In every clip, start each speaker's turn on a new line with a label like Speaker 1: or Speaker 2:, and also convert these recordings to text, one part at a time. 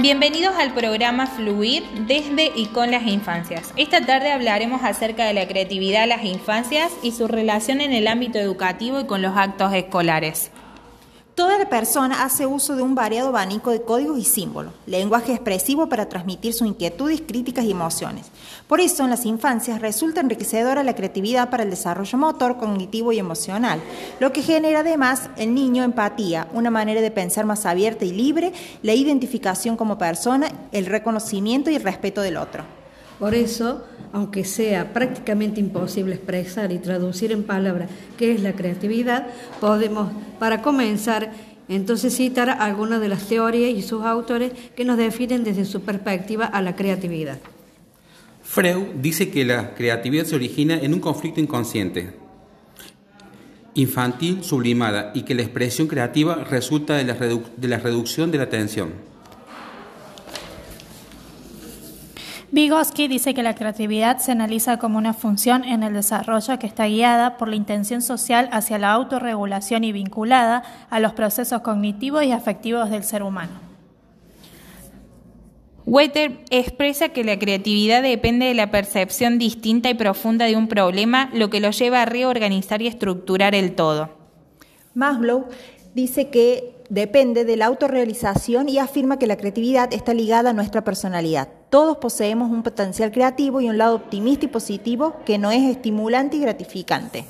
Speaker 1: Bienvenidos al programa Fluir desde y con las infancias. Esta tarde hablaremos acerca de la creatividad de las infancias y su relación en el ámbito educativo y con los actos escolares.
Speaker 2: Toda persona hace uso de un variado abanico de códigos y símbolos, lenguaje expresivo para transmitir sus inquietudes, críticas y emociones. Por eso, en las infancias resulta enriquecedora la creatividad para el desarrollo motor, cognitivo y emocional, lo que genera además el niño empatía, una manera de pensar más abierta y libre, la identificación como persona, el reconocimiento y el respeto del otro.
Speaker 3: Por eso, aunque sea prácticamente imposible expresar y traducir en palabras qué es la creatividad, podemos, para comenzar, entonces citar algunas de las teorías y sus autores que nos definen desde su perspectiva a la creatividad.
Speaker 4: Freud dice que la creatividad se origina en un conflicto inconsciente, infantil sublimada, y que la expresión creativa resulta de la, de la reducción de la atención.
Speaker 5: Vygotsky dice que la creatividad se analiza como una función en el desarrollo que está guiada por la intención social hacia la autorregulación y vinculada a los procesos cognitivos y afectivos del ser humano.
Speaker 1: Wetter expresa que la creatividad depende de la percepción distinta y profunda de un problema, lo que lo lleva a reorganizar y estructurar el todo.
Speaker 2: Maslow dice que depende de la autorrealización y afirma que la creatividad está ligada a nuestra personalidad. Todos poseemos un potencial creativo y un lado optimista y positivo que no es estimulante y gratificante.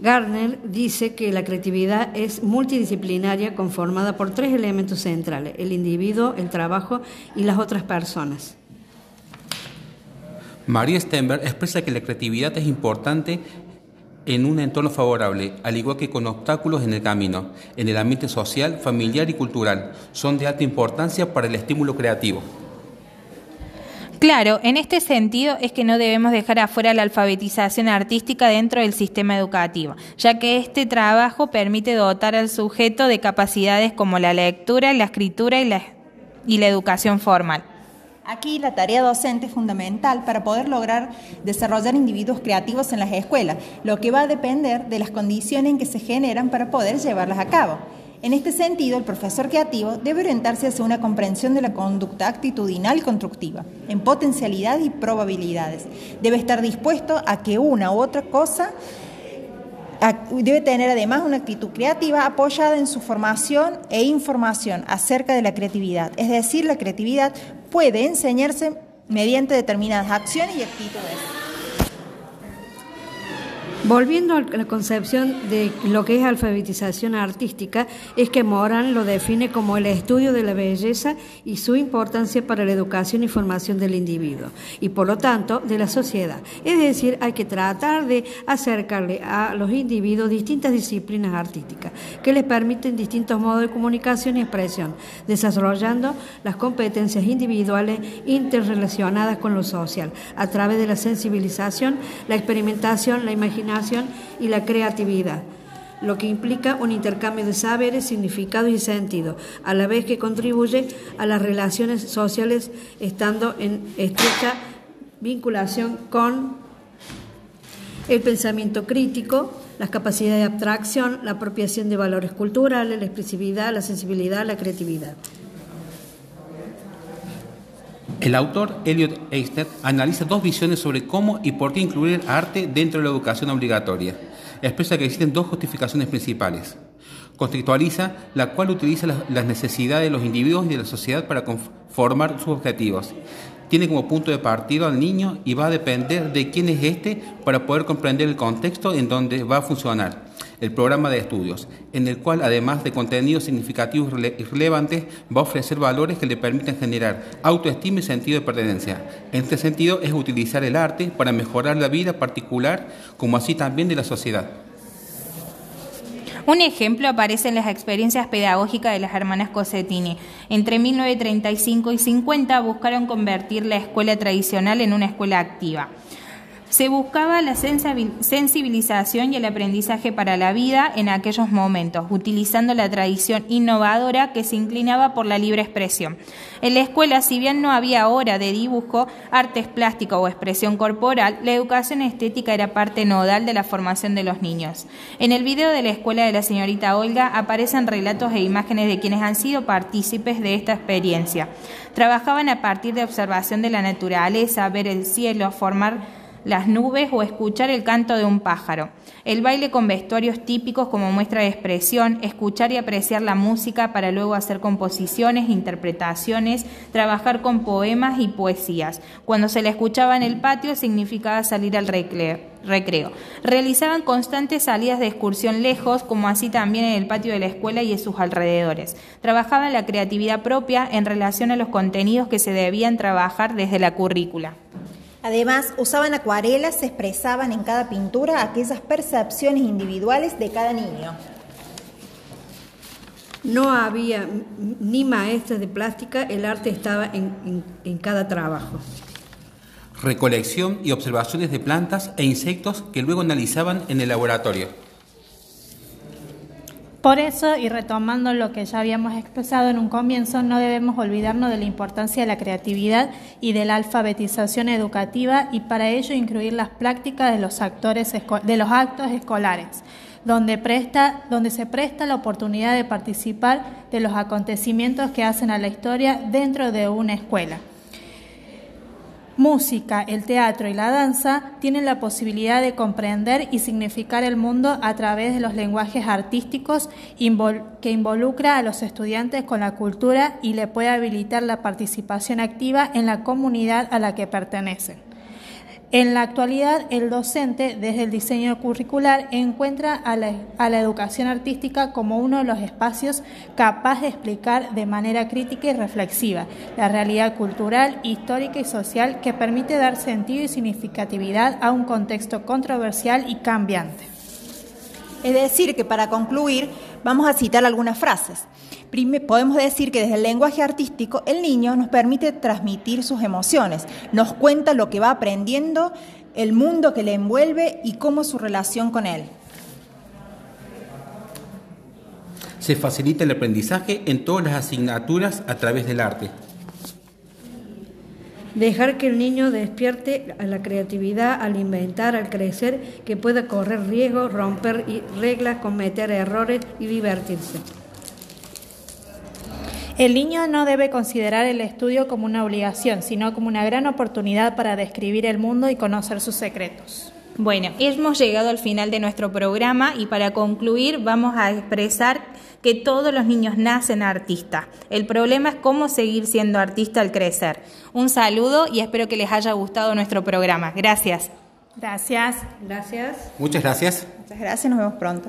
Speaker 3: Garner dice que la creatividad es multidisciplinaria conformada por tres elementos centrales, el individuo, el trabajo y las otras personas.
Speaker 4: María Stenberg expresa que la creatividad es importante en un entorno favorable, al igual que con obstáculos en el camino, en el ambiente social, familiar y cultural, son de alta importancia para el estímulo creativo.
Speaker 1: Claro, en este sentido es que no debemos dejar afuera la alfabetización artística dentro del sistema educativo, ya que este trabajo permite dotar al sujeto de capacidades como la lectura, la escritura y la, y la educación formal.
Speaker 2: Aquí la tarea docente es fundamental para poder lograr desarrollar individuos creativos en las escuelas, lo que va a depender de las condiciones en que se generan para poder llevarlas a cabo. En este sentido, el profesor creativo debe orientarse hacia una comprensión de la conducta actitudinal constructiva, en potencialidad y probabilidades. Debe estar dispuesto a que una u otra cosa debe tener además una actitud creativa apoyada en su formación e información acerca de la creatividad. Es decir, la creatividad puede enseñarse mediante determinadas acciones y actitudes.
Speaker 3: Volviendo a la concepción de lo que es alfabetización artística, es que Moran lo define como el estudio de la belleza y su importancia para la educación y formación del individuo y por lo tanto de la sociedad. Es decir, hay que tratar de acercarle a los individuos distintas disciplinas artísticas que les permiten distintos modos de comunicación y expresión, desarrollando las competencias individuales interrelacionadas con lo social a través de la sensibilización, la experimentación, la imaginación, y la creatividad, lo que implica un intercambio de saberes, significado y sentido, a la vez que contribuye a las relaciones sociales estando en estrecha vinculación con el pensamiento crítico, las capacidades de abstracción, la apropiación de valores culturales, la expresividad, la sensibilidad, la creatividad.
Speaker 4: El autor Elliot Eichner analiza dos visiones sobre cómo y por qué incluir arte dentro de la educación obligatoria. Expresa que existen dos justificaciones principales. Contextualiza la cual utiliza las necesidades de los individuos y de la sociedad para formar sus objetivos. Tiene como punto de partida al niño y va a depender de quién es este para poder comprender el contexto en donde va a funcionar el programa de estudios, en el cual además de contenidos significativos y relevantes, va a ofrecer valores que le permitan generar autoestima y sentido de pertenencia. En este sentido es utilizar el arte para mejorar la vida particular como así también de la sociedad.
Speaker 1: Un ejemplo aparece en las experiencias pedagógicas de las hermanas Cosettini. Entre 1935 y 50 buscaron convertir la escuela tradicional en una escuela activa. Se buscaba la sensibilización y el aprendizaje para la vida en aquellos momentos, utilizando la tradición innovadora que se inclinaba por la libre expresión. En la escuela, si bien no había hora de dibujo, artes plásticas o expresión corporal, la educación estética era parte nodal de la formación de los niños. En el video de la escuela de la señorita Olga aparecen relatos e imágenes de quienes han sido partícipes de esta experiencia. Trabajaban a partir de observación de la naturaleza, ver el cielo, formar las nubes o escuchar el canto de un pájaro. El baile con vestuarios típicos como muestra de expresión, escuchar y apreciar la música para luego hacer composiciones, interpretaciones, trabajar con poemas y poesías. Cuando se la escuchaba en el patio significaba salir al recreo. Realizaban constantes salidas de excursión lejos, como así también en el patio de la escuela y en sus alrededores. Trabajaban la creatividad propia en relación a los contenidos que se debían trabajar desde la currícula.
Speaker 2: Además, usaban acuarelas, se expresaban en cada pintura aquellas percepciones individuales de cada niño.
Speaker 3: No había ni maestros de plástica, el arte estaba en, en cada trabajo.
Speaker 4: Recolección y observaciones de plantas e insectos que luego analizaban en el laboratorio.
Speaker 5: Por eso, y retomando lo que ya habíamos expresado en un comienzo, no debemos olvidarnos de la importancia de la creatividad y de la alfabetización educativa y para ello incluir las prácticas de los, actores, de los actos escolares, donde, presta, donde se presta la oportunidad de participar de los acontecimientos que hacen a la historia dentro de una escuela música, el teatro y la danza tienen la posibilidad de comprender y significar el mundo a través de los lenguajes artísticos que involucra a los estudiantes con la cultura y le puede habilitar la participación activa en la comunidad a la que pertenecen. En la actualidad, el docente, desde el diseño curricular, encuentra a la, educación artística como uno de los espacios capaz de explicar de manera crítica y reflexiva la realidad cultural, histórica y social que permite dar sentido y significatividad a un contexto controversial y cambiante.
Speaker 2: Es decir, que para concluir, vamos a citar algunas frases. podemos decir que desde el lenguaje artístico el niño nos permite transmitir sus emociones, nos cuenta lo que va aprendiendo, el mundo que le envuelve y cómo es su relación con él.
Speaker 4: Se facilita el aprendizaje en todas las asignaturas a través del arte.
Speaker 3: Dejar que el niño despierte a la creatividad al inventar, al crecer, que pueda correr riesgos, romper reglas, cometer errores y divertirse.
Speaker 5: El niño no debe considerar el estudio como una obligación, sino como una gran oportunidad para describir el mundo y conocer sus secretos.
Speaker 1: Bueno, hemos llegado al final de nuestro programa y para concluir vamos a expresar que todos los niños nacen artistas. El problema es cómo seguir siendo artista al crecer. Un saludo y espero que les haya gustado nuestro programa. Gracias.
Speaker 5: Gracias.
Speaker 3: Gracias.
Speaker 4: Muchas gracias.
Speaker 2: Muchas gracias, nos vemos pronto.